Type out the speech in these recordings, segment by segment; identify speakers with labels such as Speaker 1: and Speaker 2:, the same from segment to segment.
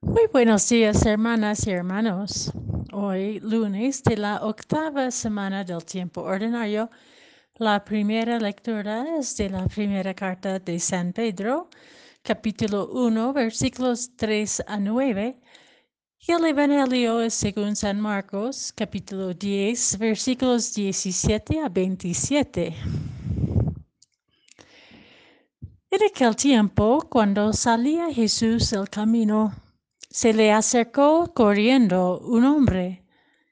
Speaker 1: Muy buenos días, hermanas y hermanos. Hoy, lunes de la octava semana del tiempo ordinario, la primera lectura es de la primera carta de San Pedro, capítulo 1, versículos 3 a 9, y el Evangelio es según San Marcos, capítulo 10, versículos 17 a 27. En aquel tiempo, cuando salía Jesús del camino, se le acercó corriendo un hombre,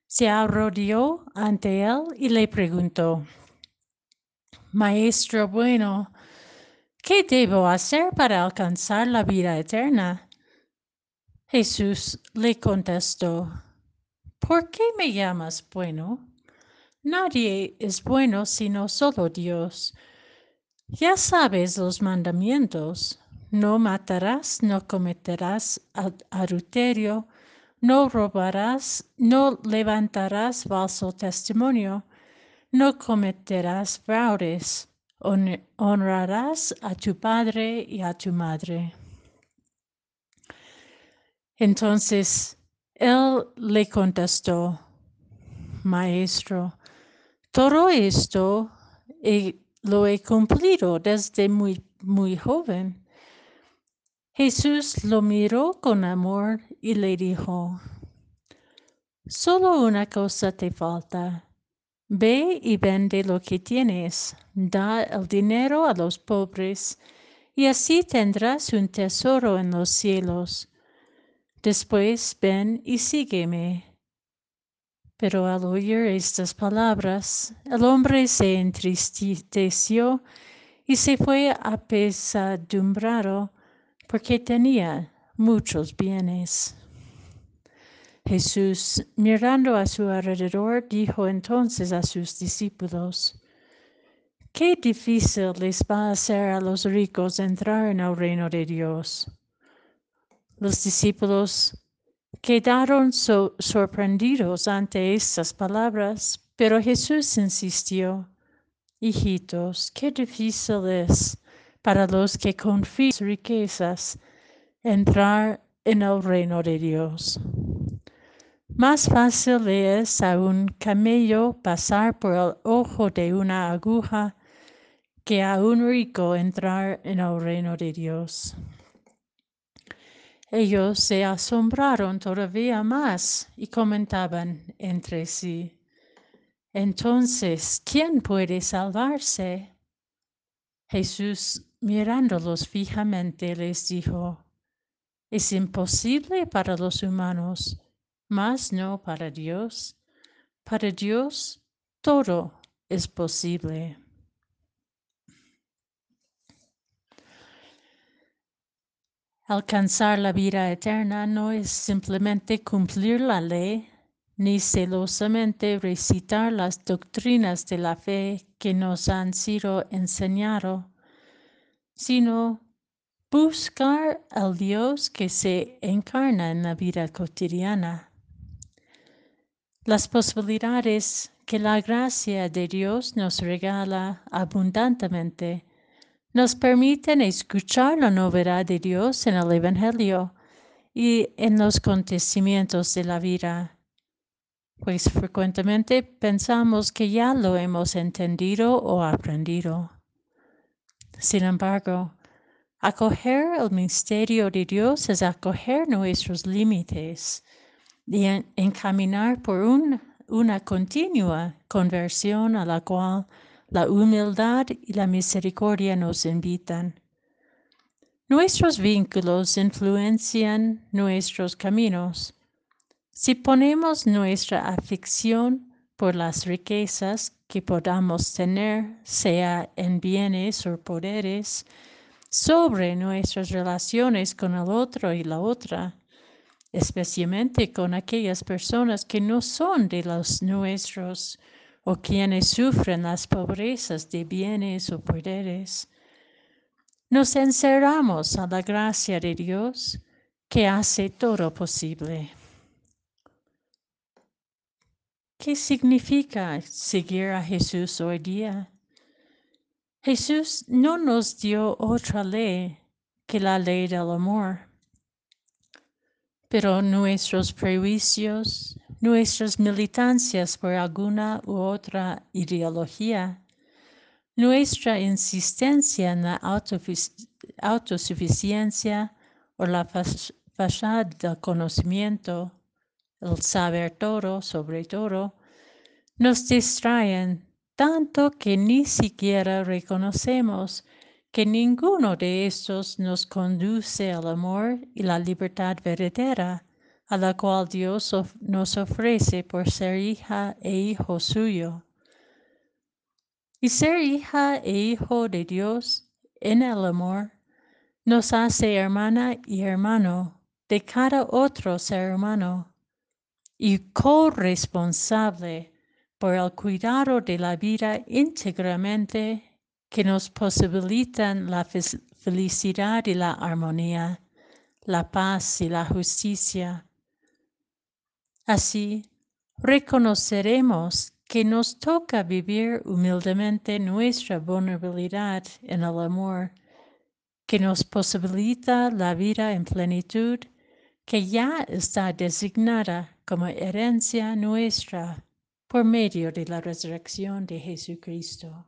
Speaker 1: se arrodilló ante él y le preguntó, Maestro bueno, ¿qué debo hacer para alcanzar la vida eterna? Jesús le contestó, ¿por qué me llamas bueno? Nadie es bueno sino solo Dios. Ya sabes los mandamientos. No matarás, no cometerás adulterio, no robarás, no levantarás falso testimonio, no cometerás fraudes, honrarás a tu padre y a tu madre. Entonces él le contestó, Maestro, todo esto lo he cumplido desde muy, muy joven. Jesús lo miró con amor y le dijo, Solo una cosa te falta. Ve y vende lo que tienes, da el dinero a los pobres, y así tendrás un tesoro en los cielos. Después ven y sígueme. Pero al oír estas palabras, el hombre se entristeció y se fue apesadumbrado porque tenía muchos bienes. Jesús, mirando a su alrededor, dijo entonces a sus discípulos, Qué difícil les va a ser a los ricos entrar en el reino de Dios. Los discípulos Quedaron sorprendidos ante estas palabras, pero Jesús insistió, Hijitos, qué difícil es para los que confían riquezas entrar en el reino de Dios. Más fácil es a un camello pasar por el ojo de una aguja que a un rico entrar en el reino de Dios. Ellos se asombraron todavía más y comentaban entre sí, entonces, ¿quién puede salvarse? Jesús, mirándolos fijamente, les dijo, es imposible para los humanos, mas no para Dios. Para Dios todo es posible. Alcanzar la vida eterna no es simplemente cumplir la ley, ni celosamente recitar las doctrinas de la fe que nos han sido enseñado, sino buscar al Dios que se encarna en la vida cotidiana. Las posibilidades que la gracia de Dios nos regala abundantemente nos permiten escuchar la novedad de Dios en el Evangelio y en los acontecimientos de la vida, pues frecuentemente pensamos que ya lo hemos entendido o aprendido. Sin embargo, acoger el misterio de Dios es acoger nuestros límites y encaminar por una continua conversión a la cual la humildad y la misericordia nos invitan. Nuestros vínculos influencian nuestros caminos. Si ponemos nuestra aflicción por las riquezas que podamos tener, sea en bienes o poderes, sobre nuestras relaciones con el otro y la otra, especialmente con aquellas personas que no son de los nuestros, o quienes sufren las pobrezas de bienes o poderes, nos encerramos a la gracia de Dios que hace todo posible. ¿Qué significa seguir a Jesús hoy día? Jesús no nos dio otra ley que la ley del amor. pero nuestros prejuicios, nuestras militancias por alguna u otra ideología, nuestra insistencia en la autosuficiencia o la fachada del conocimiento, el saber todo sobre todo, nos distraen tanto que ni siquiera reconocemos que ninguno de estos nos conduce al amor y la libertad verdadera a la cual Dios nos ofrece por ser hija e hijo suyo. Y ser hija e hijo de Dios en el amor nos hace hermana y hermano de cada otro ser humano y corresponsable por el cuidado de la vida íntegramente que nos posibilitan la felicidad y la armonía, la paz y la justicia. Así, reconoceremos que nos toca vivir humildemente nuestra vulnerabilidad en el amor, que nos posibilita la vida en plenitud, que ya está designada como herencia nuestra por medio de la resurrección de Jesucristo.